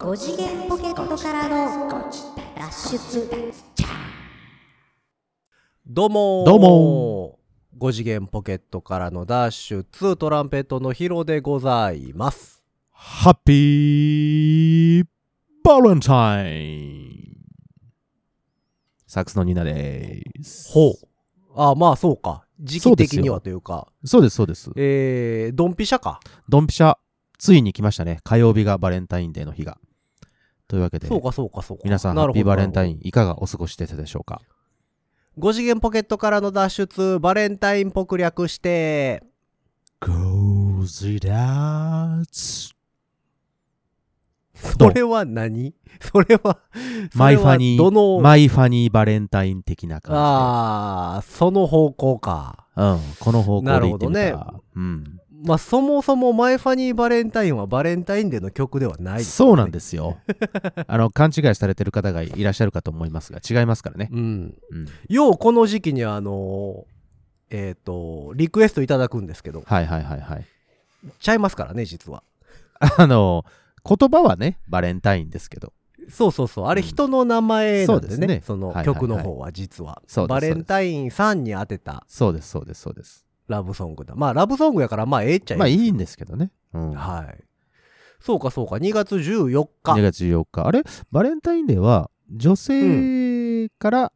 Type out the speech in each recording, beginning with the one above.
5次元ポケットからの脱出どうもーどうも5次元ポケットからのダッシュ2トランペットのヒロでございます。ハッピーバレンタインサックスのニーナです。ほう。あ、まあそうか。時期的にはというか、そうです、そうです。えー、ドンピシャか。ドンピシャ、ついに来ましたね。火曜日がバレンタインデーの日が。というわけで、そうかそうかそうか。皆さんハッピーバレンタイン。ンいかがお過ごしでしたでしょうか？5次元ポケットからの脱出、バレンタインっぽく略して、?Goes it out それは何？それは、マイファニー、の、マイファニーバレンタイン的な感あー、その方向か。うん、この方向で言ってみた。なるほうん。まあそもそもマイファニーバレンタインはバレンタインデーの曲ではない、そうなんですよ。あの、勘違いされてる方がいらっしゃるかと思いますが、違いますからね。うん。うん。ようこの時期にあのえっ、と、リクエストいただくんですけど、はいはいはいはい。ちゃいますからね、実は。あの、言葉はね、バレンタインですけど。そうそうそう。あれうん人の名前なんでね、そうですねそのはいはいはい曲の方は実は。そうですバレンタインさんに当てたそうですそうですそうです。ラブソングだ。まあラブソングやからまあええっちゃええまあいいんですけどね。うん。はい。そうかそうか、2月14日。2月14日。あれ？バレンタインデーは、女性から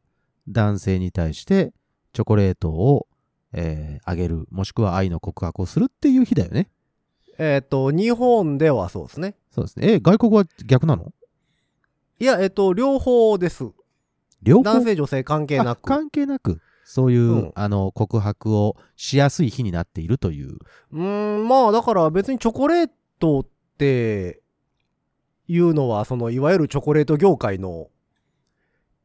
男性に対してチョコレートを、えーあげる、もしくは愛の告白をするっていう日だよね。えっ、と、日本ではそうですね。そうですね。え、外国は逆なの？いや、えっ、と、両方です。両方？男性女性関係なく。あ関係なく、そういう、うんあの、告白をしやすい日になっているという。うーん、まあだから別にチョコレートっていうのは、そのいわゆるチョコレート業界の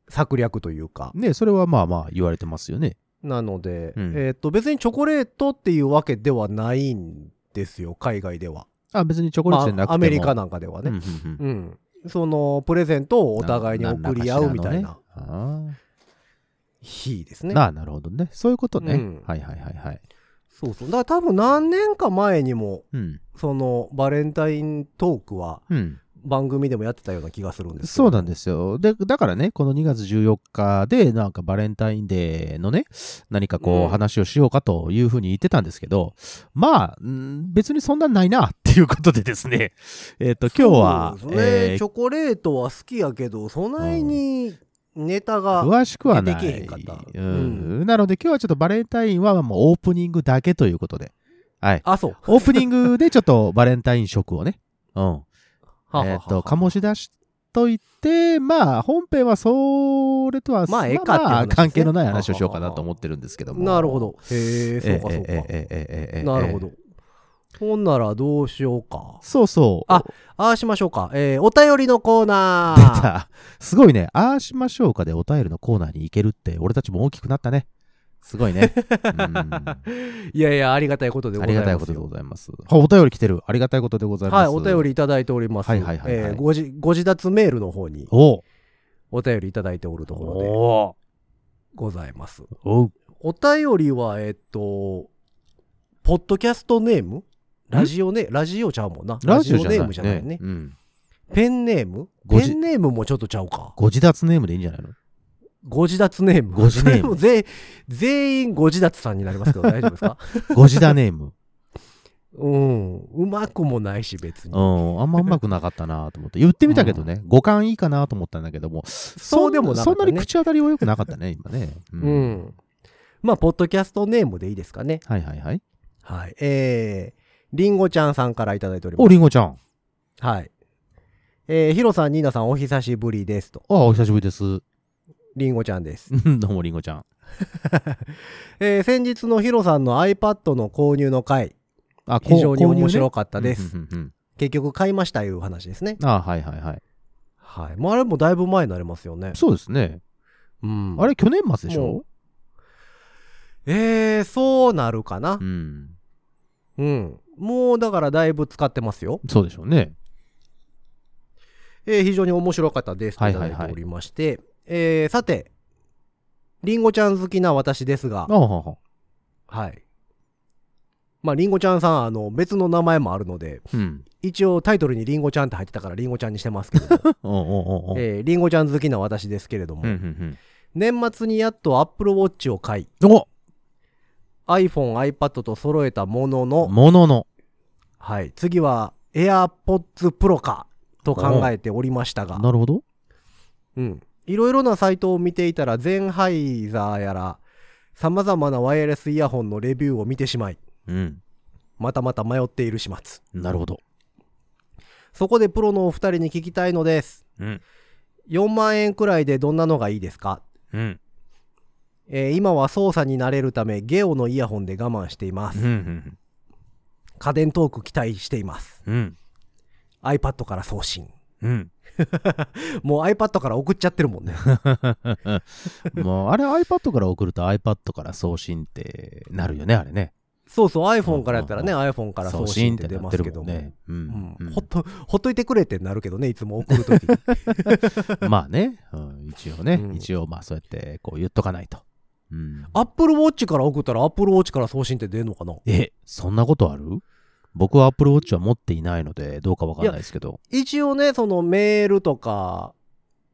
策略というか、ね、それはまあまあ言われてますよね。なので、うんえっ、と別にチョコレートっていうわけではないんですよ、海外では。あ、別にチョコレートじゃなくても。まあアメリカなんかではね。うんうんうんうん。そのプレゼントをお互いに送り合うみたいな何らかしらのね日ですね。ああ、なるほどね。そういうことね。うんはいはいはいはい。そうそう。だから多分何年か前にも、うん。そのバレンタイントークはうん。番組でもやってたような気がするんですそうなんですよ。で、だからね、この2月14日で、なんかバレンタインデーのね、何かこう、うん話をしようかというふうに言ってたんですけど、まあ、ん別にそんなんないな、っていうことでですね、えっ、と、今日は、ねえーチョコレートは好きやけどそないにネタが詳しくはない。うん、なので今日はちょっとバレンタインはもうオープニングだけということで。はい。あ、そう。オープニングでちょっとバレンタイン食をね。うん。えっと、醸し出しといて、まあ、本編はそれとは、まあ、ええかって、まあ、関係のない話をしようかなと思ってるんですけども。なるほど。へえ、そうかそうか。なるほど。ほんならどうしようかそうそう。あああしましょうかえー、お便りのコーナ出ーた。すごいね。ああしましょうかでお便りのコーナーに行けるって、俺たちも大きくなったね。すごいね。うん いやいやありがたいことでごあざいますよりがたいことでございます。あお便り来てる。ありがたいことでございます。はいお便りいただいておりますはいはいはいはいえーごじご自立メールの方におお便りいただいておるところでおございますおうお便りは、えっと、ポッドキャストネームラジオネラジオちゃうもんな。ラジオネームじゃないね。うん。ペンネーム？ペンネームもちょっとちゃうか。ご自立ネームでいいんじゃないの？ご自立ネーム。ご自ネーム 全全員ご自立さんになりますけど大丈夫ですか？ご自立ネーム。うん。うまくもないし別に。うん。あんまうまくなかったなと思って。言ってみたけどね。五感いいかなと思ったんだけども。そうでもなかそったね。んなに口当たりは良くなかったね、今ね。ううん。まあ、ポッドキャストネームでいいですかね。はいはいはい。はい。えー、りんごちゃんさんからいただいておりまお、す。りんごちゃん。はい。えー、ヒロさん、ニーナさん、お久しぶりですと。あ、お久しぶりです。りんごちゃんです。う んどうもりんごちゃん。えー先日のヒロさんの iPad の購入の回、あ、非常に面白かったです。うんうんうん結局買いましたいう話ですね。うんあ、はいはいはい。はい。もうあれもだいぶ前になりますよね。そうですね。うん。あれ、去年末でしょ？もえー、そうなるかなう。ん。うん。もうだからだいぶ使ってますよ。そうでしょうね。えー非常に面白かったですとはいいはいはいただいておりまして、えーさて、りんごちゃん好きな私ですがあ、はは。はい。まあ、りんごちゃんさん、あの、別の名前もあるので、うん。一応タイトルにりんごちゃんって入ってたからりんごちゃんにしてますけど。えー、りんごちゃん好きな私ですけれども、うんうん年末にやっと Apple Watch を買い、iPhone、iPad と揃えたものの、ものの。はい、次は AirPods Pro かと考えておりましたが、なるほど。うん。いろいろなサイトを見ていたら、ゼンハイザーやら、様々なワイヤレスイヤホンのレビューを見てしまい、うん。またまた迷っている始末。なるほど。そこでプロのお二人に聞きたいのです。うん。4万円くらいでどんなのがいいですか？うん。えー今は操作に慣れるため、ゲオのイヤホンで我慢していまうす。ん。家電トーク期待しています。うん。iPad から送信。うん。もう iPad から送っちゃってるもんね。もう、あれ iPad から送ると iPad から送信ってなるよね、あれね。そうそう、iPhone からやったらね、う iPhone から送信って出ますけども。ね。ううんん。うんほっと、ほっといてくれってなるけどね、いつも送るときに。まあね、うん一応ね、うん一応まあそうやってこう言っとかないと。うん、Apple Watch から送ったら Apple Watch から送信って出るのかな？え、そんなことある？僕は Apple Watch は持っていないので、どうかわかんないですけど。一応ね、そのメールとか、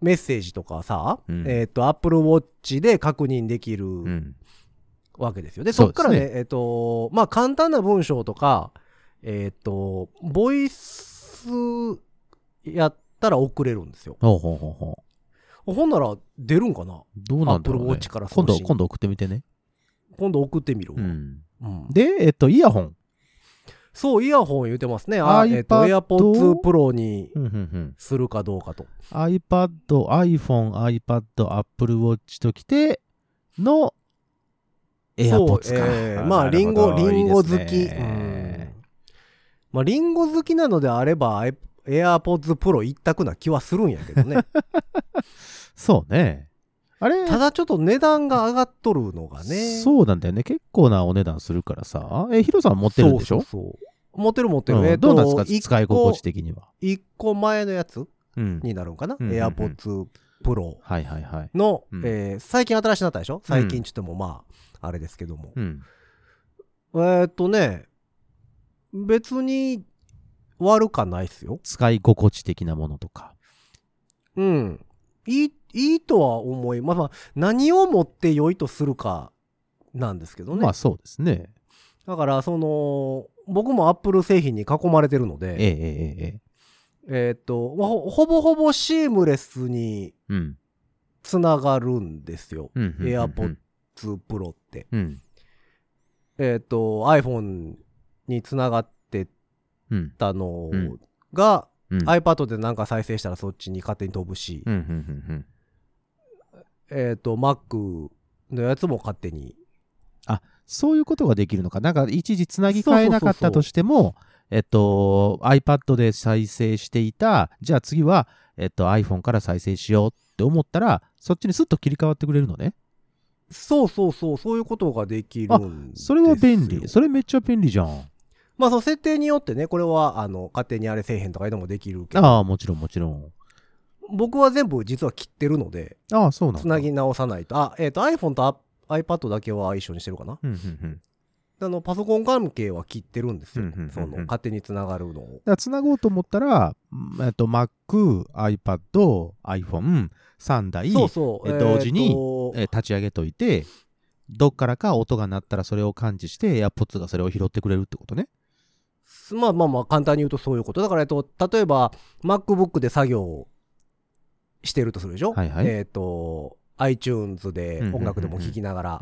メッセージとかさ、うんえっ、と、Apple Watch で確認できるうん。わけですよ。で、そっからね、えっ、と、まあ、簡単な文章とか、えっ、と、ボイスやったら送れるんですよ。ほうほうほうほう。ほんなら出るんかな？どうなんだろう、ね。から送今度、信今度送ってみてね。今度送ってみるわ、うん。うんで、えっと、イヤホン。そう、イヤホン言うてますね。あ、えっ、と、AirPods Pro に。するかどうかと。iPad、iPhone、iPad、Apple Watch ときての AirPods か。えーまあ、リンゴ、リンゴ好き。いいですうんねまあ、リンゴ好きなのであれば、AirPods Pro 一択な気はするんやけどね。そうね。あれ？ただちょっと値段が上がっとるのがね。そうなんだよね。結構なお値段するからさ。え、ヒロさん持ってるんでしょ？そう持ってる持ってる。うんえどうなんですか？使い心地的には。一個前のやつうん。になるんかな、うんうんうん ?AirPods Pro はいはいはい。の、うんえー最近新しくなったでしょ？最近ちょっともまあ、あれですけども。うん。えっ、とね、別に悪かないっすよ。使い心地的なものとか。うん。いい、いいとは思い、まあまあ、何をもって良いとするかなんですけどね。まあそうですね。だから、その、僕もアップル製品に囲まれてるので、ええええええ。えーっと、まあほほぼほぼシームレスにうん。つながるんですよ。AirPods Pro って。うん。えーっと、iPhone につながっ。たのうんが、うん。iPad でなんか再生したらそっちに勝手に飛ぶし、うんうんうんえーっと、Mac のやつも勝手に。そういうことができるのか。なんか一時つなぎ替えなかったとしても、えっと、iPad で再生していた、じゃあ次は、えっと、iPhone から再生しようって思ったら、そっちにスッと切り替わってくれるのね。そうそうそう、そういうことができる。それは便利。それめっちゃ便利じゃん。まあ、その設定によってね、これは、あの、勝手にあれせえへんとかいうのもできるけど、ああ、もちろんもちろん。僕は全部実は切ってるので、ああ、そうなんだ。つなぎ直さないと。あ、えっ、と、iPhone とア iPad だけは一緒にしてるかな。うんうんうん。あの、パソコン関係は切ってるんですよ。うんうんうんうんその、勝手につながるのを。つなごうと思ったら、えっと、Mac、iPad、iPhone、3台、そうそう。え同時にとえー立ち上げといて、どっからか音が鳴ったらそれを感知して、AirPods がそれを拾ってくれるってことね。まあまあまあ、簡単に言うとそういうこと。だから、えっと、例えば、MacBook で作業してるとするでしょ？はいはいえっ、と、iTunes で音楽でも聴きながら。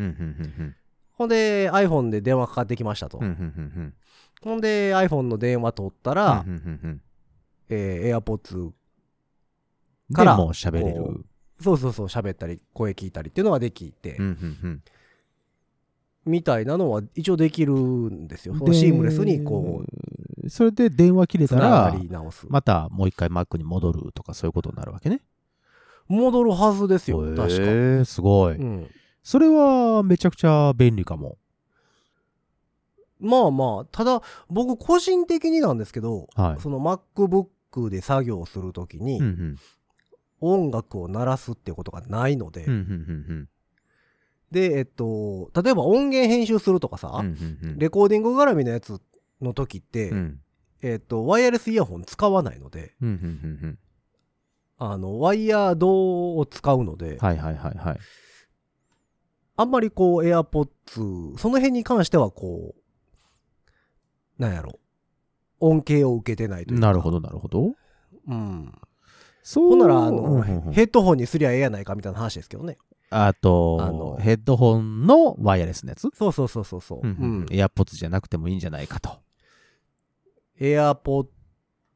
ほんで、iPhone で電話かかってきましたと。ほんで、iPhone の電話取ったうんら、えー AirPods、でからもう喋れこる。そうそうそう、喋ったり、声聞いたりっていうのができて、みたいなのは一応できるんですよ。シームレスにこう。それで電話切れたら。またもう一回 Mac に戻るとかそういうことになるわけね。戻るはずですよ、確か。へえ、すごい。うん。それはめちゃくちゃ便利かも。まあまあ、ただ、僕個人的になんですけど、はい。その MacBook で作業するときに音楽を鳴らすってことがないので、で、えっと、例えば音源編集するとかさ、レコーディング絡みのやつの時って、うんえっと、ワイヤレスイヤホン使わないので、うんうんうんうんあの、ワイヤードを使うので、はいはいはいはい。あんまりこう、AirPods、その辺に関してはこう、なんやろ、恩恵を受けてないというか。なるほ。どなるほど。うん。そう。ほんなら、あの、うんうんうんヘッドホンにすりゃええやないかみたいな話ですけどね。あとあのヘッドホンのワイヤレスのやつ？そうそうそうそうそう。うんうんうん。エアポッツじゃなくてもいいんじゃないかと。AirPod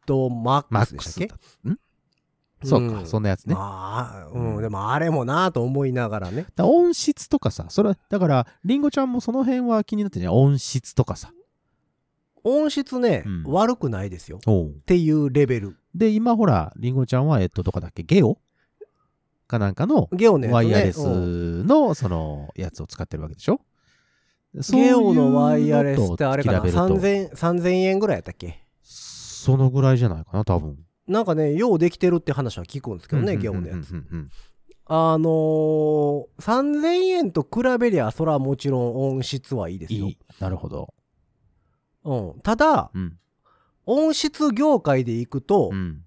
Max でしたっけ？ん？そうか、んそんなやつね。まあ、うん、でもあれもなと思いながらね。だ音質とかさ、それは、だから、リンゴちゃんもその辺は気になってね、音質とかさ。音質ね、うん悪くないですよ。っていうレベル。で、今ほら、リンゴちゃんは、えっと、どこだっけ、ゲオ？かなんかの。ワイヤレスうんの、その、やつを使ってるわけでしょ？ゲオのワイヤレスってあれかな？そういうのと比べると ?3000、3000円ぐらいやったっけ？そのぐらいじゃないかな、多分。なんかね、ようできてるって話は聞くんですけどね、うんゲオのやつ。うんあのー、3000円と比べりゃ、それはもちろん音質はいいですよ。いい。なるほど。うん。ただ、うん。音質業界でいくと、うん。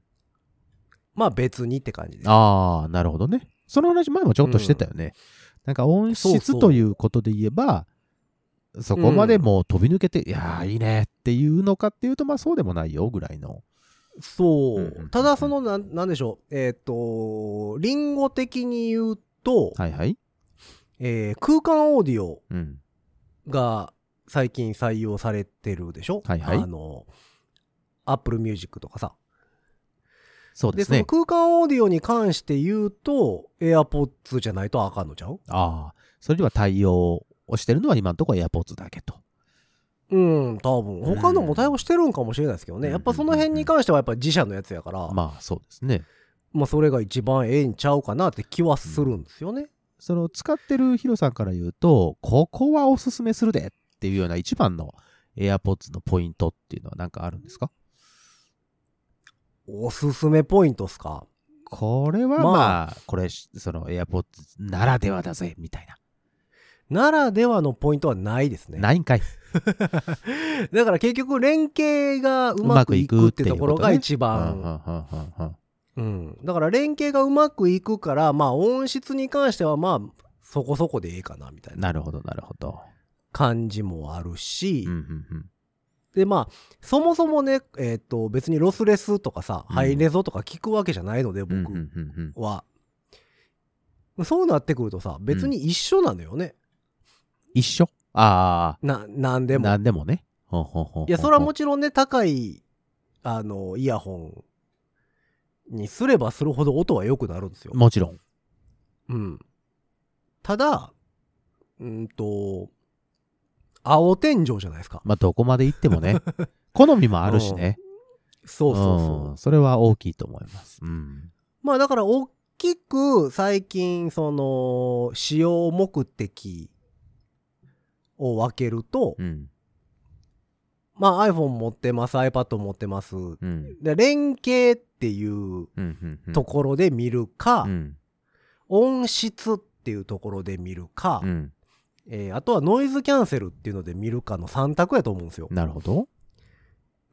まあ別にって感じです。ああ、なるほどね。その話前もちょっとしてたよね。なんか音質ということで言えば、そこまでもう飛び抜けて、いやーいいねっていうのかっていうと、まあそうでもないよぐらいの。そう。うんうんうんただ、その、なん、なんでしょう。えっ、と、リンゴ的に言うと、はいはい。えー空間オーディオうん。が最近採用されてるでしょはいはいあの、Apple Music とかさ。で、そうですね。その空間オーディオに関して言うと、AirPods じゃないとあかんのちゃう？ああ、それでは対応をしてるのは今のところ AirPods だけと。うん、多分。他のも対応してるんかもしれないですけどね。うんやっぱその辺に関してはやっぱ自社のやつやから、ままあそうですね。あそれが一番ええんちゃうかなって気はするんですよね。その使ってるヒロさんから言うと、ここはおすすめするでっていうような一番の AirPods のポイントっていうのは何かあるんですか？おすすめポイントっすか？これはまあまあ、これ、その AirPods ならではだぜ、みたいな。ならではのポイントはないですね。ないんかい。だから結局連携がうまくいくってところが一番。うん。だから連携がうまくいくから、まあ音質に関してはまあそこそこでいいかなみたいななるほど、なるほど。感じもあるし、うんうんうんでまあそもそもね、えっ、と別にロスレスとかさ、うんハイレゾとか聞くわけじゃないので僕うんうんうんうんは。そうなってくるとさ、別に一緒なのよね。一緒？あな、なんあ、でも。なんでもね。ほんほんほんほんいや、それはもちろんね、高い、あの、イヤホンにすればするほど音は良くなるんですよ。もちろん。うん。ただ、うんと、青天井じゃないですか。まあ、どこまで行ってもね。好みもあるしね。そうそうそう。んそれは大きいと思います。うん。まあだから、大きく最近、その、使用目的を分けると、うん。まあ iPhone 持ってます、iPad 持ってます。うん。で連携っていう。ところで見るか、うん。音質っていうところで見るか、うん。えーあとはノイズキャンセルっていうので見るかの3択やと思うんですよ。なるほど。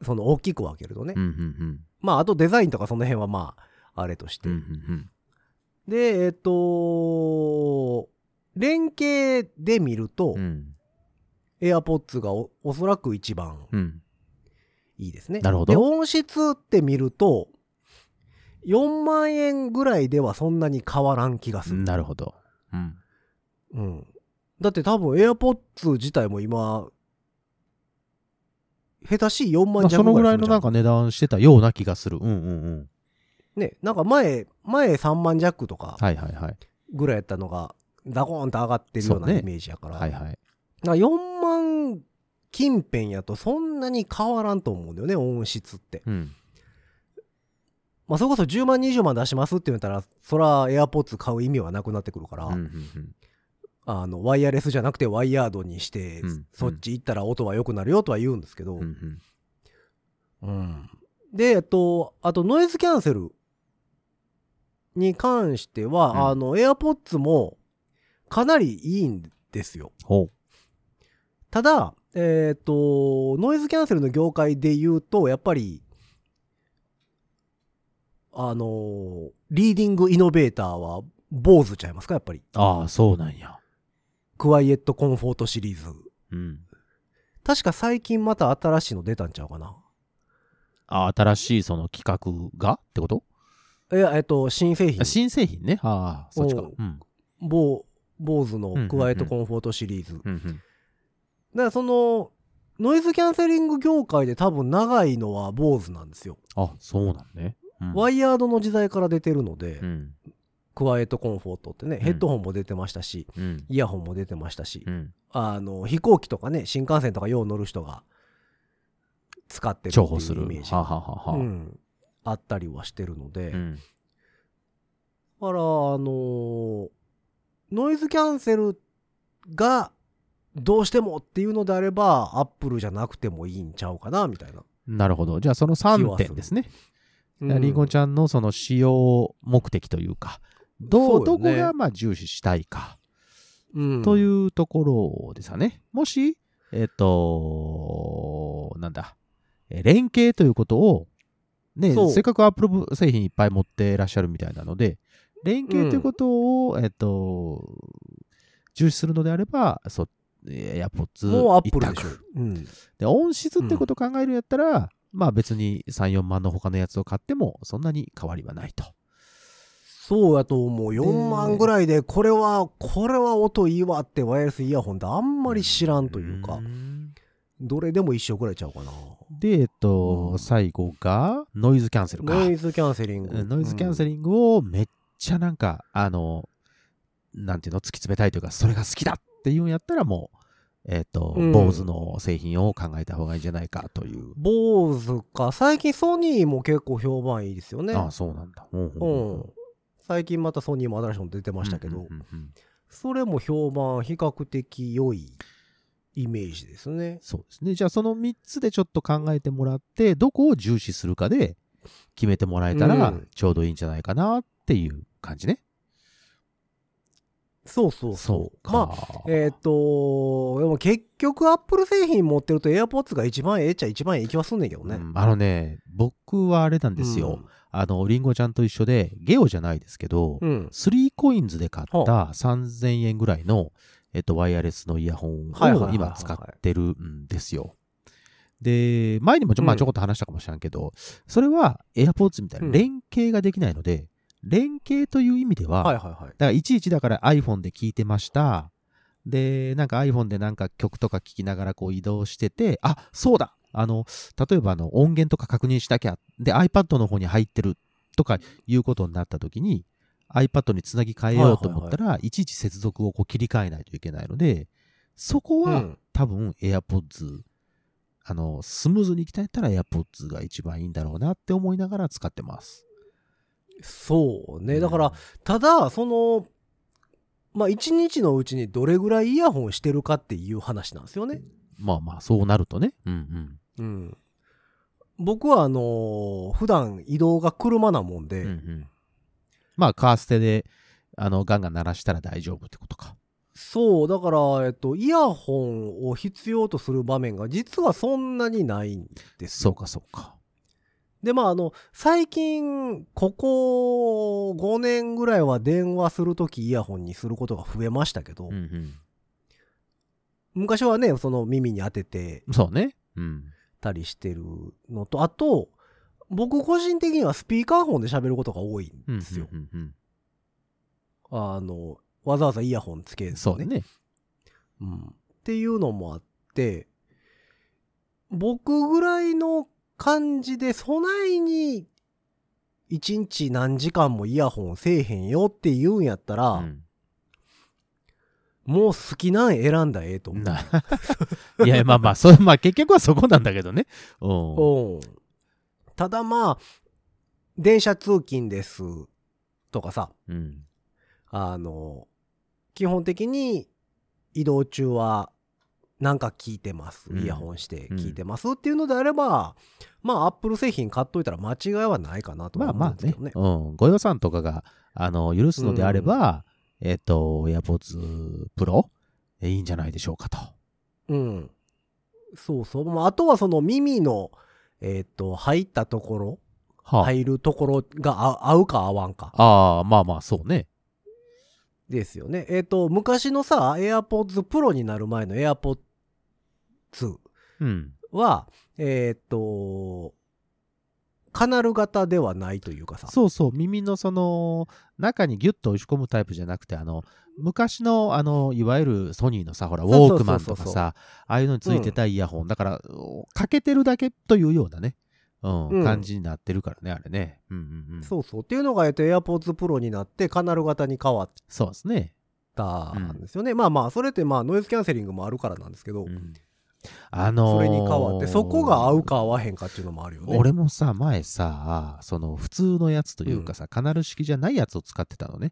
その大きく分けるとね。うんうんうん。まああとデザインとかその辺はまあ、あれとして。うんうんで、えっ、と、連携で見ると、うん。うん。AirPods がおおそらく一番うん。いいですね。なるほどで、音質って見ると、4万円ぐらいではそんなに変わらん気がする。なるほど。うん。うん。だって多分 AirPods 自体も今、下手しい4万まあ、弱そのぐらいのなんか値段してたような気がする。うんうんうん。ね、なんか前、前3万弱とかはいはいはい。ぐらいやったのが、ダコーンと上がってるようなイメージやから。はいはい。な4万近辺やとそんなに変わらんと思うんだよね、音質って。うん。まあそれこそ10万20万出しますって言ったら、そら AirPods 買う意味はなくなってくるから、うんうんうん。あの、ワイヤレスじゃなくてワイヤードにして、うんそっち行ったら音は良くなるよとは言うんですけど、うんうんうんで、えっと、あとノイズキャンセルに関しては、うんあの、AirPods もかなりいいんですよ。ほただ、えっ、と、ノイズキャンセルの業界で言うと、やっぱり、あの、リーディングイノベーターは、坊主ちゃいますか、やっぱり。う。ああ、そうなんや。クワイエットコンフォートシリーズ。うん。確か最近また新しいの出たんちゃうかな。あ新しいその企画がってこと？いや、えっと、新製品あ。新製品ね。ああ、そっちか。おううん。坊坊主のクワイエットコンフォートシリーズ。だかうんうん。らその、ノイズキャンセリング業界で多分長いのは坊主なんですよ。あ、そうなんね。うんワイヤードの時代から出てるので、うん。クワイエットコンフォートってね、ヘッドホンも出てましたし、うん。イヤホンも出てましたし、うん。あの、飛行機とかね、新幹線とかよう乗る人が使ってるっていう。イメージはあが、はあはあはあうん、あったりはしてるので、だうん。から、あのーノイズキャンセルがどうしてもっていうのであれば、アップルじゃなくてもいいんちゃうかな、みたいな。なるほど。じゃあその3点ですね。うんリンゴちゃんのその使用目的というか、どう、どこがまあ重視したいかうんというところですよね。もし、えっと、なんだ、え連携ということを、ね、せっかくアップル製品いっぱい持ってらっしゃるみたいなので、連携ということを、えっと、重視するのであれば、そう、エアポッツもうアッ一プルでしょ択。。うん。で、音質ってことを考えるんやったら、まあ別に3、4万の他のやつを買ってもそんなに変わりはないと。そうやと思う。4万ぐらいで、これは、これは音いいわってワイヤレスイヤホンってあんまり知らんというかう、んどれでも一緒ぐらいちゃうかな。で、えっと、うん最後がノイズキャンセルか。ノイズキャンセリング。うんノイズキャンセリングをめっちゃなんか、あの、なんていうの、突き詰めたいというか、それが好きだっていうんやったらもう、えっ、と、うん坊主の製品を考えた方がいいんじゃないかという。坊主か。最近ソニーも結構評判いいですよね。ああ、そうなんだ。うんうん。最近またソニーも新しいの出てましたけど、それも評判比較的良いイメージですね。そうですね。じゃあその3つでちょっと考えてもらって、どこを重視するかで決めてもらえたらうんちょうどいいんじゃないかなっていう感じね。そうそうそう。か。まあ、えっ、と、でも結局アップル製品持ってると AirPods が一番ええっちゃ一番ええ気はすんねんけどね。うんあのね、僕はあれなんですよ。あの、リンゴちゃんと一緒で、ゲオじゃないですけど、うん。うん。3コインズで買ったは3000円ぐらいの、えっと、ワイヤレスのイヤホンを今使ってるんですよ。で、前にもちょ,、まあ、うんちょこっと話したかもしれんけど、それは AirPods みたいなうん連携ができないので、連携という意味では、はいはいはい。だからいちいちだから iPhone で聞いてました。で、なんか iPhone でなんか曲とか聞きながらこう移動してて、あ、そうだあの、例えばあの音源とか確認しなきゃ。で、iPad の方に入ってるとかいうことになった時に、iPad につなぎ替えようと思ったら、いちいち接続をこう切り替えないといけないので、そこはうん多分 AirPods、あの、スムーズに行きたいったら AirPods が一番いいんだろうなって思いながら使ってます。そうね。だから、ただ、その、まあ、一日のうちにどれぐらいイヤホンしてるかっていう話なんですよね。まあまあ、そうなるとね。うんうん。うん。僕は、あのー普段移動が車なもんで、うんうん、まあ、カーステで、あの、ガンガン鳴らしたら大丈夫ってことか。そう、だから、えっと、イヤホンを必要とする場面が実はそんなにないんですよ。そうか、そうか。で、まあ、あの、最近、ここ5年ぐらいは電話するときイヤホンにすることが増えましたけど、うん昔はね、その耳に当ててうん。そうね。うん。たりしてるのと、あと、僕個人的にはスピーカーフォンで喋ることが多いうんんですよ。うんうんあの、わざわざイヤホンつけうん。ずそうね。うん。っていうのもあって、僕ぐらいの感じで備えに一日何時間もイヤホンせえへんよって言うんやったら、うんもう好きなん選んだらええと思う。な いや、まあまあ、それ、まあ結局はそこなんだけどね。うん。うん。ただまあ、電車通勤ですとかさ、うん。あの、基本的に移動中はなんか聞いてます。うんイヤホンして聞いてますっていうのであれば、まあ、アップル製品買っといたら間違いはないかなとはまあまあね思うんですけどね。。うん。ご予算とかが、あの、許すのであれば、えっ、と、AirPods Pro、えいいんじゃないでしょうかと。うん。そうそう。まあ、あとはその耳の、えっ、と、入ったところ、はあ、入るところが合合うか合わんか。ああ、まあまあ、そうね。ですよね。えっ、と、昔のさ、AirPods Pro になる前の AirPods うん。は、えっ、と、カナル型ではないというかさ。そうそう、耳のその、中にギュッと押し込むタイプじゃなくて、あの、昔の、あの、いわゆるソニーのさ、ほら、ウォークマンとかさ、ああいうのについてたイヤホン、だから、かけてるだけというようなね、うん、うん感じになってるからね、あれね。うんうんうん。そうそう。っていうのが、えっと、AirPods Pro になって、カナル型に変わっそうですね。たんですよね。まあまあ、それってまあ、ノイズキャンセリングもあるからなんですけど、うんあのーそれに変わって、そこが合うか合わへんかっていうのもあるよね。俺もさ、前さ、その普通のやつというかさ、カナル式じゃないやつを使ってたのね。っ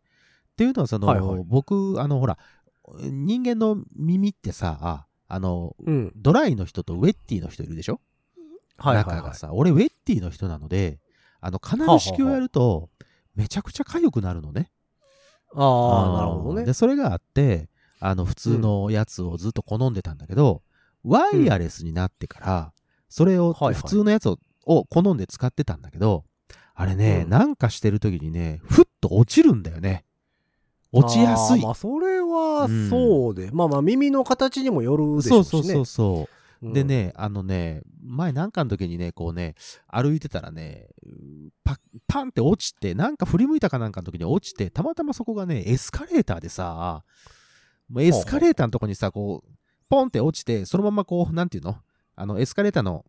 ていうのは、その、はいはい僕、あの、ほら、人間の耳ってさ、あの、うん。ドライの人とウェッティの人いるでしょ？はいはいはい。中がさ、俺ウェッティの人なので、あの、カナル式をやると、めちゃくちゃ痒くなるのね。ああ、なるほどねで、。それがあって、あの、普通のやつをずっと好んでたんだけど、ワイヤレスになってから、それを、普通のやつをを好んで使ってたんだけど、あれね、うんなんかしてる時にね、ふっと落ちるんだよね。落ちやすい。まあ、それはそうで、まあまあ、耳の形にもよるでしょしね。そううそうそうそう。うんで。ね、あのね、前なんかの時にね、こうね、歩いてたらね、パパンって落ちて、なんか振り向いたかなんかの時に落ちて、たまたまそこがね、エスカレーターでさ、エスカレーターのとこにさ、こう、ポンって落ちて、そのままこう、なんていうの？あの、エスカレーターの、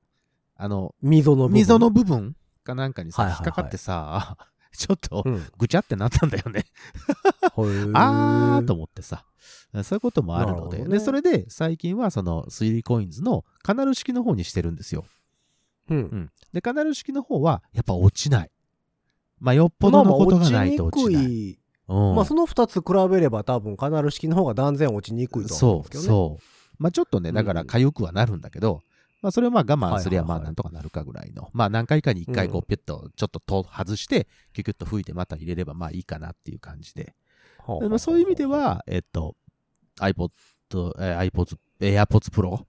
あの、溝の部分。溝の部分かなんかにさ、はいはいはい引っかかってさ、ちょっとうん。ぐちゃってなったんだよね。あーと思ってさ。そういうこともあるので。なるほどねで、それで最近はそのスリーコインズのカナル式の方にしてるんですよ。うんう。ん。で、カナル式の方はやっぱ落ちない。まあ、よっぽどのことがないと落ちない。まあまあ落ちにくい。うんまあ、その二つ比べれば多分カナル式の方が断然落ちにくいとは思うんそう、ですけどね。そう。まあ、ちょっとね、だから痒くはなるんだけど、まあ、それをまあ我慢すりゃまあなんとかなるかぐらいの。まあ、何回かに一回こうう、ピュッとちょっとと外して、キュキュッと吹いてまた入れればまあいいかなっていう感じで。でまあ、そういう意味で、は、えっと、iPod、えー iPods、AirPods Pro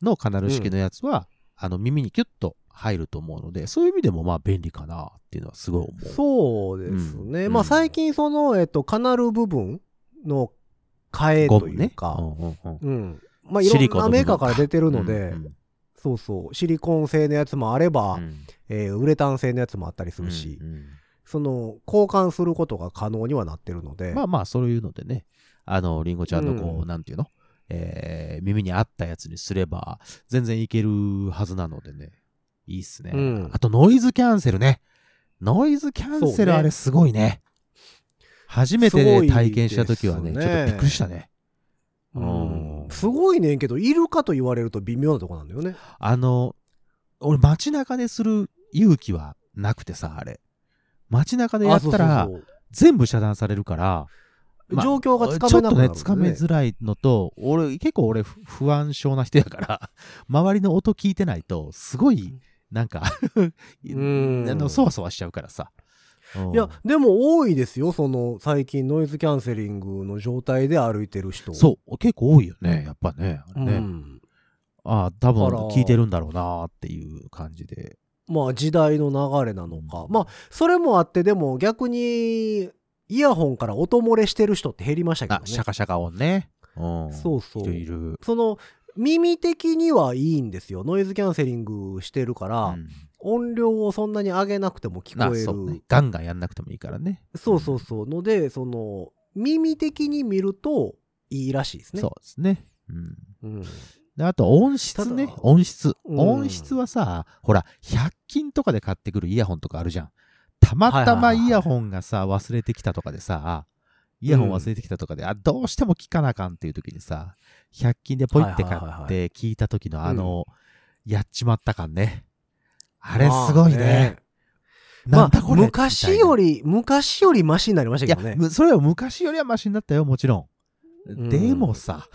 のカナル式のやつは、あの耳にキュッと入ると思うので、そういう意味でもまあ便利かなっていうのはすごい思う。そうですね。うんまあ、最近その、えっと、カナル部分の替えと。いうか、うんうんうんうん。まあ、いろんなメーカーから出てるので、うんそうそう、シリコン製のやつもあれば、うん。えーウレタン製のやつもあったりするし、うんうんその、交換することが可能にはなってるので、まあまあ、そういうのでね、あの、リンゴちゃんのこう、うん。なんていうの？えー耳に合ったやつにすれば、全然いけるはずなのでね、いいっすね。うん。あと、ノイズキャンセルね。ノイズキャンセルあれすごいね。初めてね、体験した時はね、ちょっとびっくりしたね。うん。うんすごいねんけど、いるかと言われると微妙なとこなんだよね。あの、俺街中でする勇気はなくてさ、あれ。街中でやったら全部遮断されるから、まあ状況がつかめなくなるねちょっとね、つかめづらいのと、俺、結構俺、不不安症な人やから、周りの音聞いてないと、すごい、なんか んあの、そわそわしちゃうからさ。うんいや、でも多いですよ、その、最近ノイズキャンセリングの状態で歩いてる人。そう、結構多いよね、やっぱね。あれうねん。ああ、多分聞いてるんだろうなっていう感じで。まあ、時代の流れなのか。うんまあ、それもあって、でも逆に、イヤホンから音漏れしてる人って減りましたけどあ、ね。シャカシャカ音ね。うん。そうそういるいる。その、耳的にはいいんですよ。ノイズキャンセリングしてるから、うん音量をそんなに上げなくても聞あこえる。ね。ガンガンやんなくてもいいからね。そうそうそう。ので、その、耳的に見るといいらしいですね。そうですね。うん。うん。であと音質ね音質、うん音質はさほら100均とかで買ってくるイヤホンとかあるじゃんたまたまイヤホンがさ忘れてきたとかでさイヤホン忘れてきたとかで、あどうしても聞かなあかんっていう時にさ100均でポイって買って聞いた時のあの、うんやっちまった感ねあれすごいね,、まあなんだこれ。昔よりり、昔よりマシになりましたいや、けどね。むそれは昔よりはマシになったよもちろん。ん。でもさ、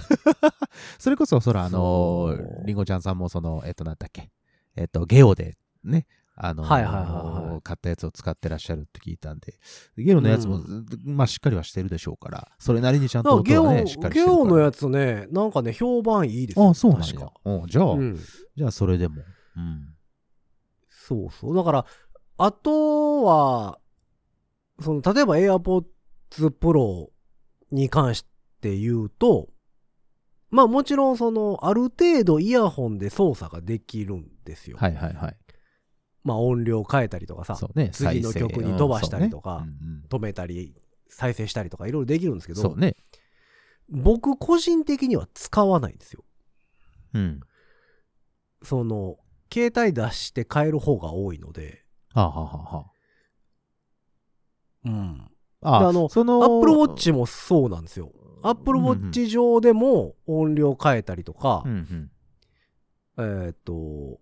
それこそ、そら、あのそう。りんごちゃんさんも、その、えっと、なんだっけ、えっと、ゲオで、ね、あのはいはいはいはいの、買ったやつを使ってらっしゃるって聞いたんで、ゲオのやつも、まあしっかりはしてるでしょうから、それなりにちゃんと音はね、しっかりしてるゲオのやつね、なんかね、評判いいですよ。あ、そうなんですか。じゃあ、じゃあそれでも。うん。そうそう。だから、あとは、その、例えば AirPods Pro に関して言うと、まあもちろんその、ある程度イヤホンで操作ができるんですよ。はいはいはい。まあ音量変えたりとかさ、ね、次の曲に飛ばしたりとか、うんねうんうん、止めたり、再生したりとかいろいろできるんですけど、そうね。僕個人的には使わないんですよ。うん。その、携帯出して変える方が多いので。はあ、はあはあ、うん。ああの、その、Apple Watch もそうなんですよ。Apple Watch 上でも音量変えたりとか、うんうん、えっ、と、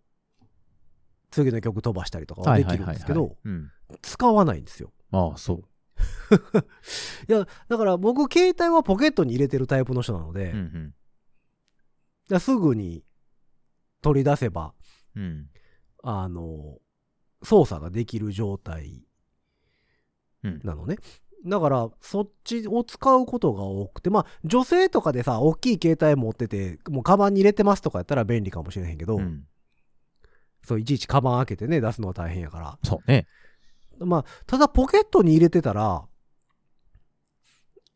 次の曲飛ばしたりとかはできるんですけど、使わないんですよ。ああ、そう。いや、だから僕、携帯はポケットに入れてるタイプの人なので、うんうん、すぐに取り出せば、うん、あの、操作ができる状態なのね。うん、だから、そっちを使うことが多くて、まあ、女性とかでさ、大きい携帯持ってて、もうカバンに入れてますとかやったら便利かもしれへんけど、うん、そう、いちいちカバン開けてね、出すのは大変やから。そうね。まあ、ただポケットに入れてたら、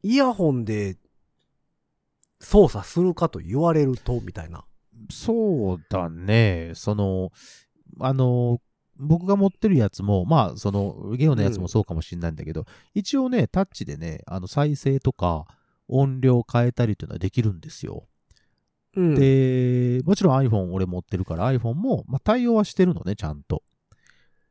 イヤホンで操作するかと言われると、みたいな。そうだね。その、あの、僕が持ってるやつも、まあ、その、ゲオのやつもそうかもしれないんだけど、うん、一応ね、タッチでね、あの、再生とか、音量変えたりっていうのはできるんですよ。うん、で、もちろん iPhone 俺持ってるから iPhone も、まあ、対応はしてるのね、ちゃんと。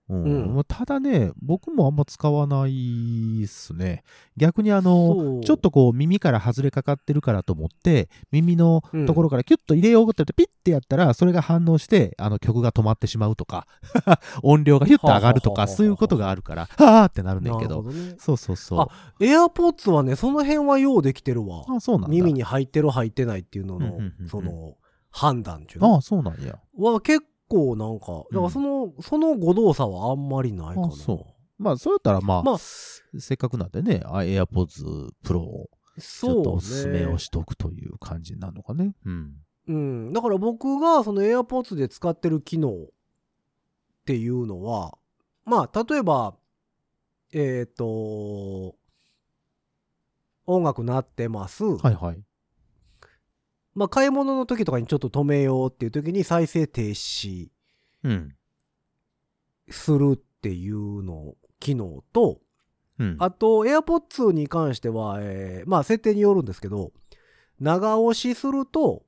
うん、うん、ただね、僕もあんま使わないっすね。逆にあの、ちょっとこう耳から外れかかってるからと思って、耳のところからキュッと入れようってピッてやったら、それが反応して、あの曲が止まってしまうとか、音量がヒュッと上がるとか、そういうことがあるから、はあってなるんだけど。どね、そうそうそう。あ、AirPods はね、その辺はようできてるわ。あ、そうなん耳に入ってる入ってないっていうのの、その、判断っていうの。あ、そうなんや。は結構なんか、だからその、うん、その誤動作はあんまりないかな。そう。まあ、そうやったらまあ、まあ、せっかくなんでね、AirPods Pro をちょっとおすすめをしとくという感じなのかね。うん。うん。だから僕がその AirPods で使ってる機能っていうのは、まあ、例えば、えっ、ー、と、音楽鳴ってます。はいはい。まあ、買い物の時とかにちょっと止めようっていう時に再生停止するっていうの、機能と、うん、あと AirPods に関しては、えー、まあ設定によるんですけど、長押しすると、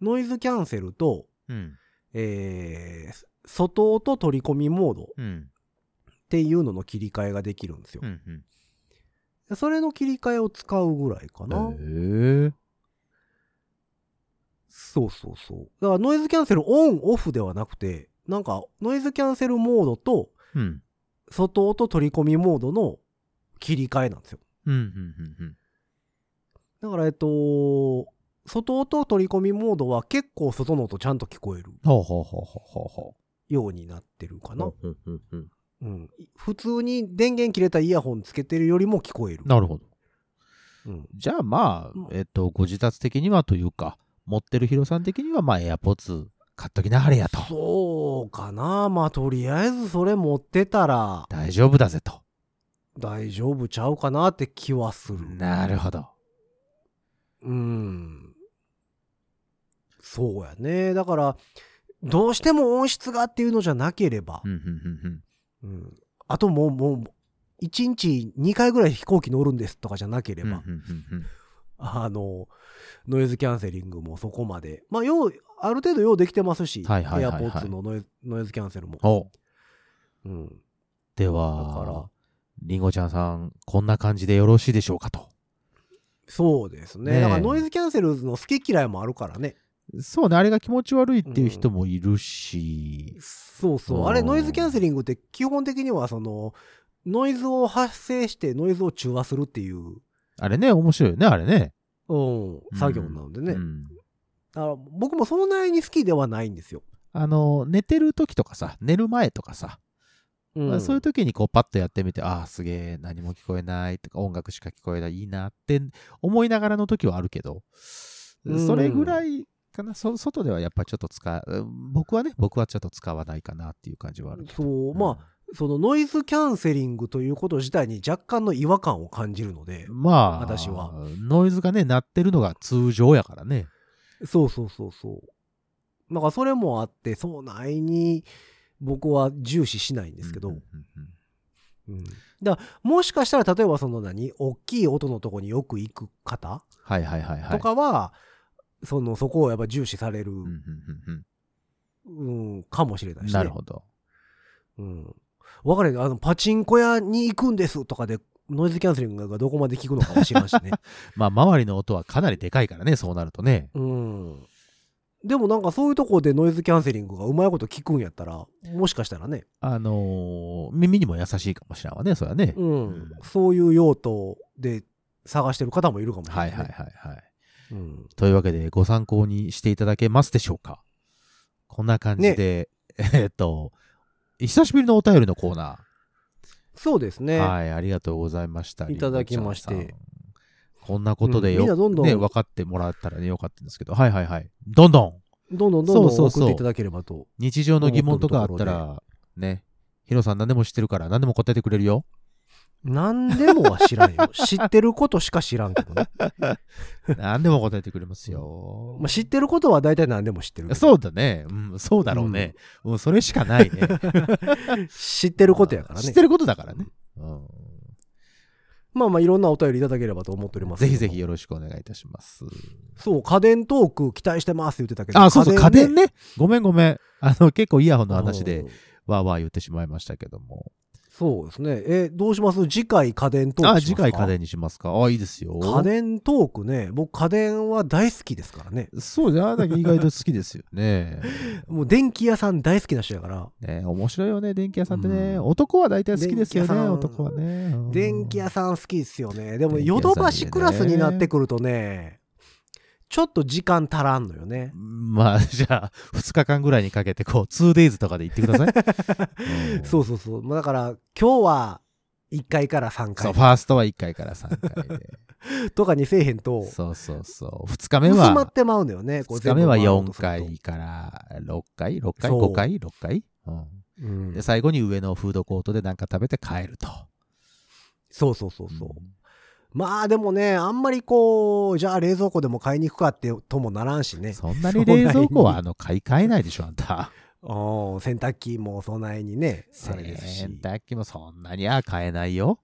ノイズキャンセルと、うん、えー、外音取り込みモードっていうのの切り替えができるんですよ。うんうん、それの切り替えを使うぐらいかな。へーそうそうそう。だからノイズキャンセルオン、オフではなくて、なんかノイズキャンセルモードと、外音取り込みモードの切り替えなんですよ。うんうんうんうん、だから、えっと、外音取り込みモードは結構外の音ちゃんと聞こえるようになってるかな。うん、普通に電源切れたイヤホンつけてるよりも聞こえる。なるほど。うん、じゃあまあ、えっと、ご自宅的にはというか、持ってるヒロさん的には、まあ、エアポッツ買っときなはれやと。そうかな。まあ、とりあえずそれ持ってたら。大丈夫だぜと。大丈夫ちゃうかなって気はする。なるほど。うん。そうやね。だから、どうしても音質がっていうのじゃなければ。うん。あともう、もう、1日2回ぐらい飛行機乗るんですとかじゃなければ。あの、ノイズキャンセリングもそこまで。まあ、よう、ある程度ようできてますし、はいはいはいはい、ポッツのノイノイズキャンセルも。うん。では、りんごちゃんさん、こんな感じでよろしいでしょうかと。そうですね。ねだからノイズキャンセルの好き嫌いもあるからね。そうね、あれが気持ち悪いっていう人もいるし。うん、そうそう。あれ、ノイズキャンセリングって基本的には、その、ノイズを発生してノイズを中和するっていう。あれね、面白いよね、あれね。うん、作業なのでね。うん、だから僕もそんなに好きではないんですよ。あの、寝てる時とかさ、寝る前とかさ、うんまあ、そういう時にこうパッとやってみて、ああ、すげえ、何も聞こえないとか、音楽しか聞こえない、いいなって思いながらの時はあるけど、うんそれぐらいかな、そ外ではやっぱちょっと使う、僕はね、僕はちょっと使わないかなっていう感じはあるけど。そう、まあ、そのノイズキャンセリングということ自体に若干の違和感を感じるので、まあ、私は。ノイズがね、鳴ってるのが通常やからね。そうそうそうそう。なんかそれもあって、そないに僕は重視しないんですけど、だからもしかしたら例えばその何大きい音のとこによく行く方？はいはいはいはい。とかは、そのそこをやっぱ重視される、うんかもしれなうんいし、ね、なるほど。うん。わかるよあの、パチンコ屋に行くんですとかで、ノイズキャンセリングがどこまで聞くのかもしれんしね。まあ、周りの音はかなりでかいからね、そうなるとね。うん。でもなんかそういうとこでノイズキャンセリングがうまいこと聞くんやったら、もしかしたらね、あのー耳にも優しいかもしれんわね、それはね。うん、うんそういう用途で探してる方もいるかもしれな、はいいはいはいはい。うん。というわけで、ご参考にしていただけますでしょうかこんな感じで、えーっと、久しぶりのお便りのコーナそうですね。ー。はい、ありがとうございました。いただきまして。こんなことでうんよ、みんなどんどんね、分かってもらったらね、よかったんですけど、はいはいはい。どんどんどんどんどんどん送っていただければと。日常の疑問とかあったら、ね、ヒロさん何でも知ってるから何でも答えてくれるよ。何でもは知らんよ。知ってることしか知らんけどね。何でも答えてくれますよ。まあ、知ってることは大体何でも知ってる。そうだね。うん、そうだろうね。うん、それしかないね。知ってることやからね。知ってることだからね。うんまあまあいろんなお便りいただければと思っておりますぜひぜひよろしくお願いいたします。そう、家電トーク期待してますって言ってたけど。あ、そうそう、家電ね。ね。ごめんごめん。あの、結構イヤホンの話でうん、わーわー言ってしまいましたけども。そうですね。え、どうします？次回家電トークあ、しますか？次回家電にしますか？あ、いいですよ。家電トークね。僕家電は大好きですからね。そうじゃだけ意外と好きですよね。もう電気屋さん大好きな人やから。ね面白いよね、電気屋さんってね。うん男は大体好きですよね、男はね。うん電気屋さん好きですよね。でもヨドバシクラスになってくるとね、ちょっと時間足らんのよね。まあ、じゃあ、2日間ぐらいにかけて、こう、2days とかで行ってください。うんそうそうそう。まあだから今日は1回から3そう、回ファーストは1回から3回で。とかにせえへんと、そうそうそう。2日目は薄まっ、てまうのよね。こう2日目は4全部回から6回 ?6 回そう ?5 回 ?6 回、うんうんで、最後に上のフードコートで何か食べて帰ると。そうそうそうそう。まあでもね、あんまりこう、じゃあ冷蔵庫でも買いに行くかってともならんしね。そんなに冷蔵庫は、あの、買い替えないでしょ、あんた。うん洗濯機もそないにね、洗。濯機もそんなには買えないよ。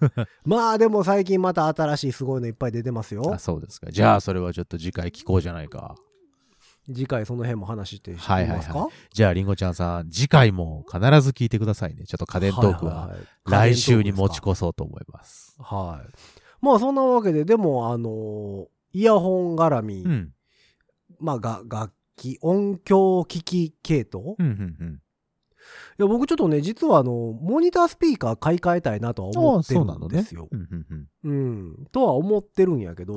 まあでも最近また新しいすごいのいっぱい出てますよあ、。そうですか。じゃあ、それはちょっと次回聞こうじゃないか。次回その辺も話していきはいはいはいますかじゃあ、りんごちゃんさん、次回も必ず聞いてくださいね。ちょっと家電トークは、いいい来週に持ち越そうと思います。はい。まあそんなわけで、でもあのーイヤホン絡み、うん。まあが楽器、音響機器系統、うん、うん、うん。いや僕ちょっとね、実はあの、モニタースピーカー買い替えたいなとは思ってるんですよ。。うん、うん、うん。うん。とは思ってるんやけど、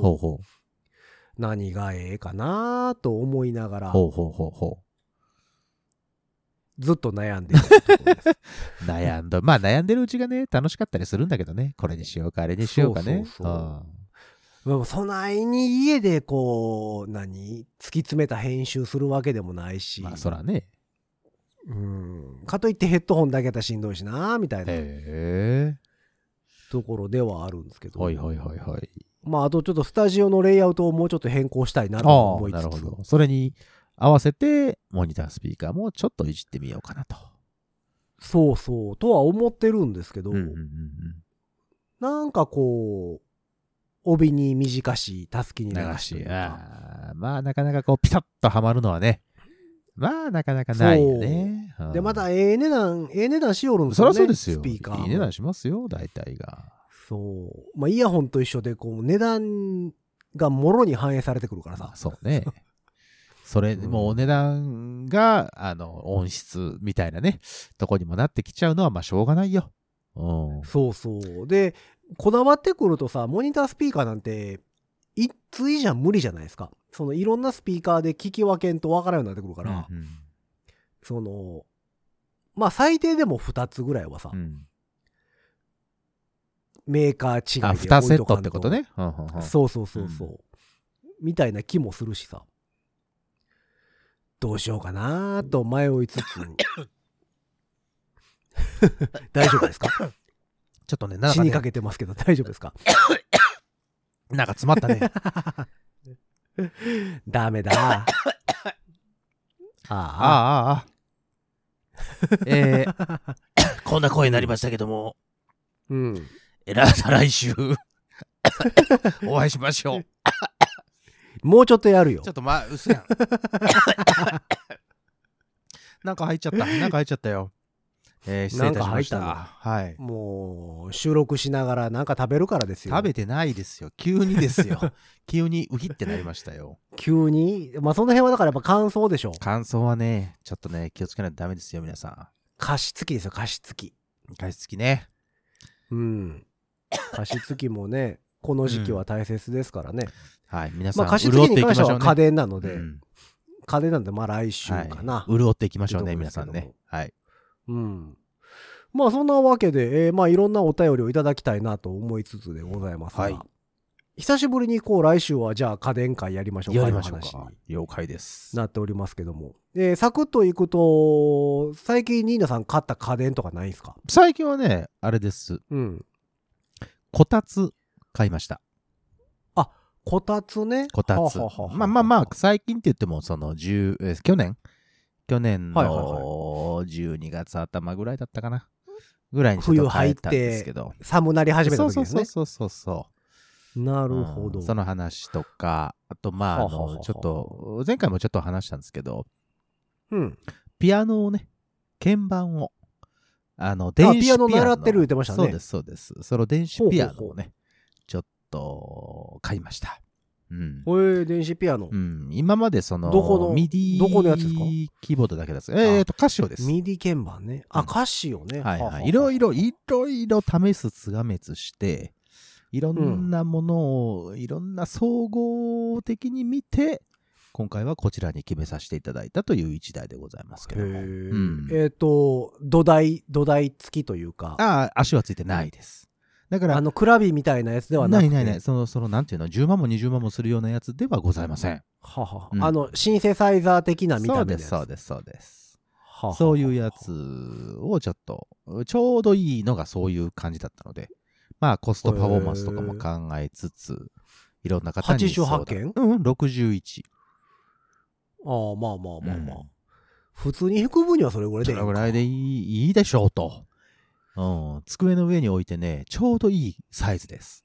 何がええかなと思いながう。ら、ほうほうほうほずっと悩んでいる。悩んだ。まあ、悩んでるうちがね、楽しかったりするんだけどね。これにしようか、あれにしようかね。そうそうそうでもそないに家でこう、何？突き詰めた編集するわけでもないし、まあ、そらね。うん。かといってヘッドホンだけやったらしんどいしな、みたいな。ところではあるんですけど。はいはいはいはい。まあ、あとちょっとスタジオのレイアウトをもうちょっと変更したいなと思いつつ。なるほど。それに合わせて、モニタースピーカーもちょっといじってみようかなと。そうそう、とは思ってるんですけど、うんうんうんうん。なんかこう、帯に短し、たすきに流流し。ああ、まあなかなかこう、ピタッとはまるのはね。まあなかなかないよね。うんで、またええ値段、ええ値段しおるんですそよね。りゃそうですよ。スピーカーも。いい値段しますよ、大体が。そう。まあ、イヤホンと一緒で、こう、値段がもろに反映されてくるからさ。そうね。それ、うんもうお値段が、あの、音質みたいなね、とこにもなってきちゃうのは、まあしょうがないよ。うん。そうそう。で、こだわってくるとさ、モニタースピーカーなんて、一対じゃ無理じゃないですか。そのいろんなスピーカーで聞き分けんと分からんようになってくるから、うんうんその、まあ最低でも2つぐらいはさ、うん。メーカー違いであ、置い2セットとかんってことね。うんうんうんそうそうそうそう、みたいな気もするしさどうしようかなと迷いつつ。大丈夫ですか？ちょっとね、なん死にかけてますけど大丈夫ですか？なんか詰まったね。ダメだ。ああ。あ、あ。ああ。えー、こんな声になりましたけども、うん。えらた来週、お会いしましょう。もうちょっとやるよちょっとまあ、うそやん。なんか入っちゃった。なんか入っちゃったよ。えー、失礼いたしました。はい。もう収録しながらなんか食べるからですよ食べてないですよ。急にですよ。急にウヒってなりましたよ。急に？まあその辺はだからやっぱ感想でしょ感想はね、ちょっとね、気をつけないとダメですよ、皆さ加湿器ですよ加湿器ん。加湿器ね。うん 加湿器もねこの時期は大切ですからね、はい。皆さん、まあに関して。は家電なので、うん家電なんでまあ来週かな、はい、潤っていきましょうね、皆さんね。はい。うん。まあそんなわけで、えーまあいろんなお便りをいただきたいなと思いつつでございますが、はい久しぶりにこう来週はじゃあ家電会やりましょうかやりましょうか。了解です。になっておりますけども、えーサクッといくと最近ニーナさん買った家電とかないんすか？最近はね、あれです。うん。こたつ買いました。こたつね。こたつ。まあまあまあ、最近って言っても、その、10えー去年？去年の12月頭ぐらいだったかな？ぐらいにちょっと変えたんですけど。寒なり始めたそうそう時ですね。そうそうそうそう。なるほど。うんその話とか、あとまあ、ちょっと、前回もちょっと話したんですけど、うん。ピアノをね、鍵盤を、あの、電子ピアノ習ってる言ってましたねそうです、そうです。その電子ピアノほうほうほうをね、ちょっと買いました。うん。えー、電子ピアノう。ん、今までその、どこのミディどこのやつですか？キーボードだけです。えーと、カシオです。ミディ鍵盤ね。あ、うんカシオね。はいはい。いろいろ、いろいろ試すつがめつして、いろんなものを、いろんな総合的に見て、今回はこちらに決めさせていただいたという一台でございますけへども。ーうんえっ、と、土台、土台付きというか、ああ、足はついてないです。だから、あの、クラビみたいなやつではなくて。ないないない。その、その、なんていうの、10万も20万もするようなやつではございません。はははうんあの、シンセサイザー的な見そうです、た目のやつ。そうです、そうです。はははそういうやつをちょっと、ちょうどいいのがそういう感じだったので、まあコストパフォーマンスとかも考えつつ、いろんな方に相談88件？うん、61。ああ、まあまあまあまあ。うん普通に弾く分にはそれぐらいでいいそれぐらいでいいいいでしょうと。うん、机の上に置いてね、ちょうどいいサイズです。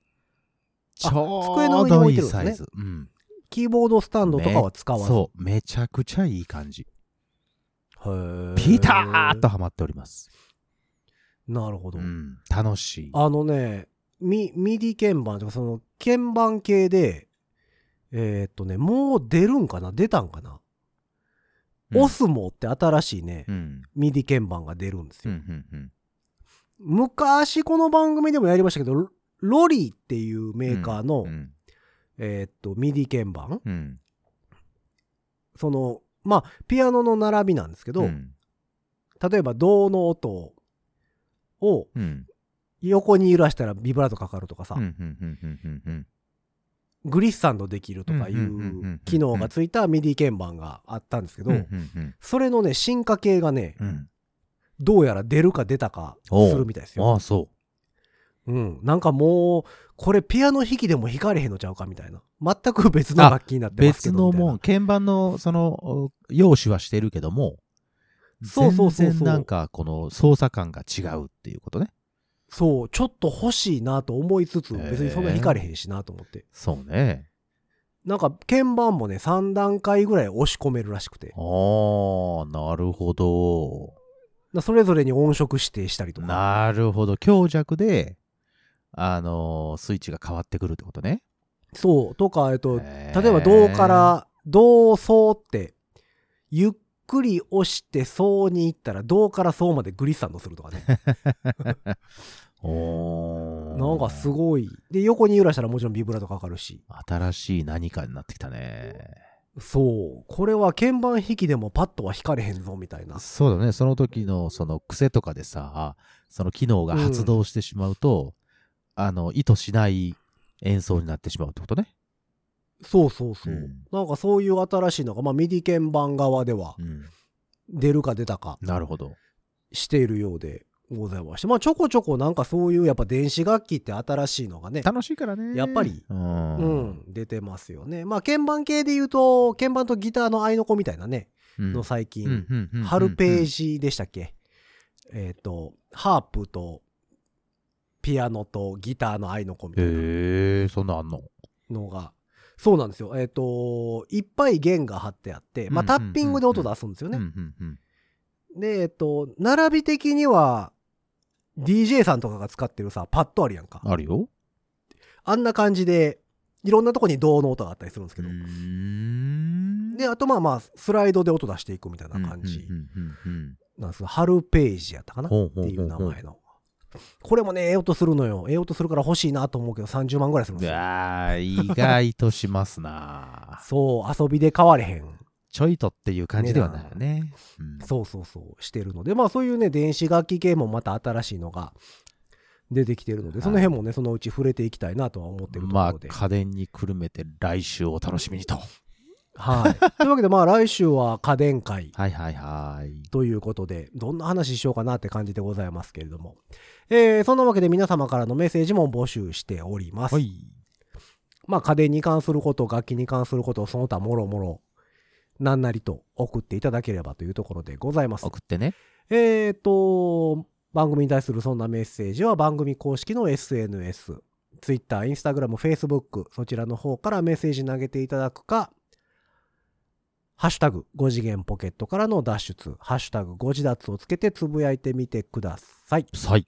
ちあょ机のうどい上に置いてるんですねいサイズ。うん。キーボードスタンドとかは使わず。そう、めちゃくちゃいい感じ。へーピターッとはまっております。なるほど。うん、楽しい。あのね、ミミディ鍵盤とか、その鍵盤系で、えーっとね、もう出るんかな？出たんかな、うんオスモーズって新しいね、うん。 MIDI 鍵盤が出るんですうん、よ。うん、うん。昔この番組でもやりましたけど、ローリーっていうメーカーの、うん、えーっと、 MIDI 鍵盤うん。その、まあ、ピアノの並びなんですけど、うん例えばドの音をうん。横に揺らしたらビブラートかかるとかさ。グリッサンドできるとかいう機能がついた MIDI 鍵盤があったんですけど、それのね、進化形がね、うん。どうやら出るか出たかするみたいですよ。ああ、そうん。なんかもう、これピアノ弾きでも弾かれへんのちゃうかみたいな。全く別の楽器になっう。てますけ別どみたいな。のもん、鍵盤の、その、容姿はしてるけども、そうそうそうそうなんか、この操作感が違うっていうことね。そう、ちょっと欲しいなと思いつつ、別にそんな弾かれへんしなと思って。そうね。なんか鍵盤もね、3段階ぐらい押し込めるらしくてあ。あ、なるほど。なそれぞれに音色指定したりとか。なるほど。強弱で、あのースイッチが変わってくるってことね。そう、とか、えっと、例えば銅から銅層ってゆっくり押して層に行ったら銅から層までグリッサンドするとかね おーなんかすごいで横に揺らしたらもちろんビブラートかかるし新しい何かになってきたね。そう。これは鍵盤弾きでもパッとは弾かれへんぞ、みたいな。そうだね。その時のその癖とかでさ、その機能が発動してしまうと、あの、意図しない演奏になってしまうってことね。そうそうそう。うんなんかそういう新しいのが、まあ、 MIDI 鍵盤側ではうん。出るか出たかなるほど。しているようでございまして、まあ、ちょこちょこなんかそういうやっぱ電子楽器って新しいのがね、楽しいからね。やっぱりうん。う。ん、出てますよね。まあ、鍵盤系で言うと、鍵盤とギターの合いの子みたいなね、うんの最近、うん春ページ。ジでしたっけ？えっ、と、ハープとピアノとギターの合いの子みたいなへえ、そんなんあんの？のが、そうなんですよ。えっ、と、いっぱい弦が張ってあって、まあ、うんタッピングで音出すんですよね。で、えっ、と、並び的には、DJ さんとかが使ってるさ、パッドあるやんか。あるよ。あんな感じで、いろんなとこに銅の音があったりするんですけど。んで、あとまあまあ、スライドで音出していくみたいな感じなんです春ページやったかな？っていう名前の。これもね、ええ音するのよ。ええ音するから欲しいなと思うけど、30万ぐらいするんうですよ。わー意外としますな そう、遊びで買われへん。ちょいとっていう感じではないよね。うんそうそうそう、してるので、まあそういうね、電子楽器系もまた新しいのが出てきてるので、はいその辺もね、そのうち触れていきたいなとは思ってるとこまあろで。家電にくるめて来週を楽しみにと。はい。というわけで、まあ来週は家電会はいはいはい。ということで、どんな話しようかなって感じでございますけれども。えーそんなわけで皆様からのメッセージも募集しております。はい。まあ家電に関すること、楽器に関すること、その他もろもろ、なんなりと送っていただければというところでございます。送ってね。えーと、番組に対するそんなメッセージは番組公式の SNS、Twitter、Instagram、Facebook、そちらの方からメッセージ投げていただくか、ハッシュタグ5次元ポケットからの脱出、ハッシュタグ5次脱をつけてつぶやいてみてください。はい。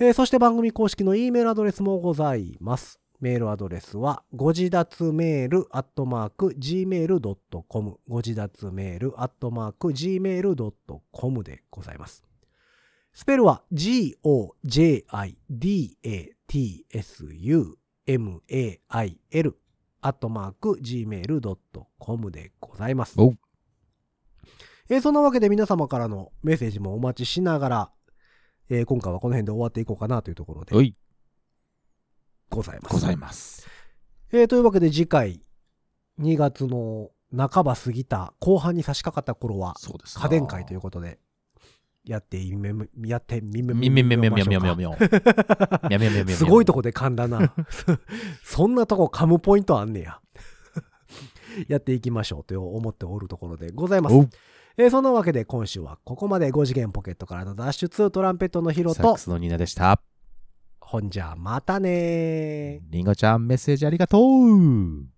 えーそして番組公式の E メールアドレスもございます。メールアドレスは、ご自立メールアットマーク gmail.com ご自立メールアットマーク gmail.com でございます。スペルは g-o-j-i-d-a-t-s-u-m-a-i-l アットマーク gmail.com でございます。おえーそんなわけで皆様からのメッセージもお待ちしながら、えー今回はこの辺で終わっていこうかなというところでおい。ございます。ございます。えー、というわけで次回、2月の半ば過ぎた、後半に差し掛かった頃は、家電会ということで、やってみめ、やってみめ、みめみめみめみめみめ。すごいとこで噛んだな。そんなとこ噛むポイントあんねや。やっていきましょうと思っておるところでございます。えー、そんなわけで今週はここまで5次元ポケットからの脱出トランペットのヒロと、サックスのニナでした。ほんじゃまたねー。リンゴちゃんメッセージありがとう